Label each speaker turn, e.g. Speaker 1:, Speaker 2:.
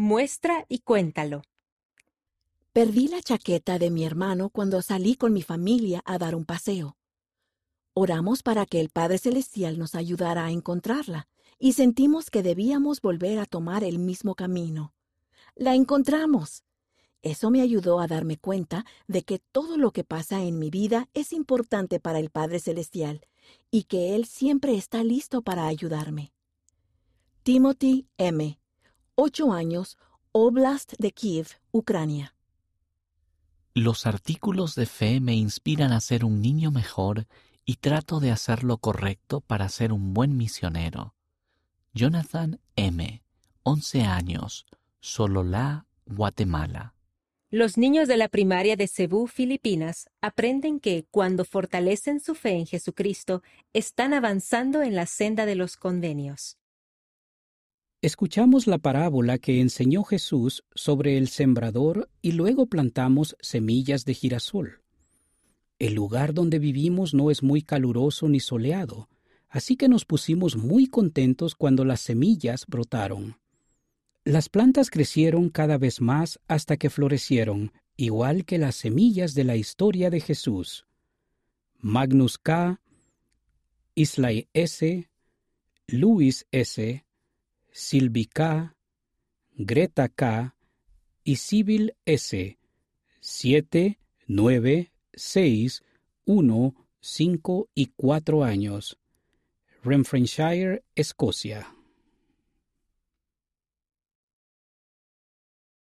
Speaker 1: Muestra y cuéntalo.
Speaker 2: Perdí la chaqueta de mi hermano cuando salí con mi familia a dar un paseo. Oramos para que el Padre Celestial nos ayudara a encontrarla y sentimos que debíamos volver a tomar el mismo camino. La encontramos. Eso me ayudó a darme cuenta de que todo lo que pasa en mi vida es importante para el Padre Celestial y que Él siempre está listo para ayudarme. Timothy M., 8 años, Oblast de Kiev, Ucrania.
Speaker 3: Los artículos de fe me inspiran a ser un niño mejor y trato de hacer lo correcto para ser un buen misionero. Jonathan M., 11 años, Sololá, Guatemala.
Speaker 1: Los niños de la primaria de Cebú, Filipinas, aprenden que cuando fortalecen su fe en Jesucristo, están avanzando en la senda de los convenios.
Speaker 4: Escuchamos la parábola que enseñó Jesús sobre el sembrador y luego plantamos semillas de girasol. El lugar donde vivimos no es muy caluroso ni soleado, así que nos pusimos muy contentos cuando las semillas brotaron. Las plantas crecieron cada vez más hasta que florecieron, igual que las semillas de la historia de Jesús. Magnus K., Islay S., Luis S., Silvi K., Greta K. y Sibyl S. 7, 9, 6, 1, 5 y 4 años. Renfrewshire, Escocia.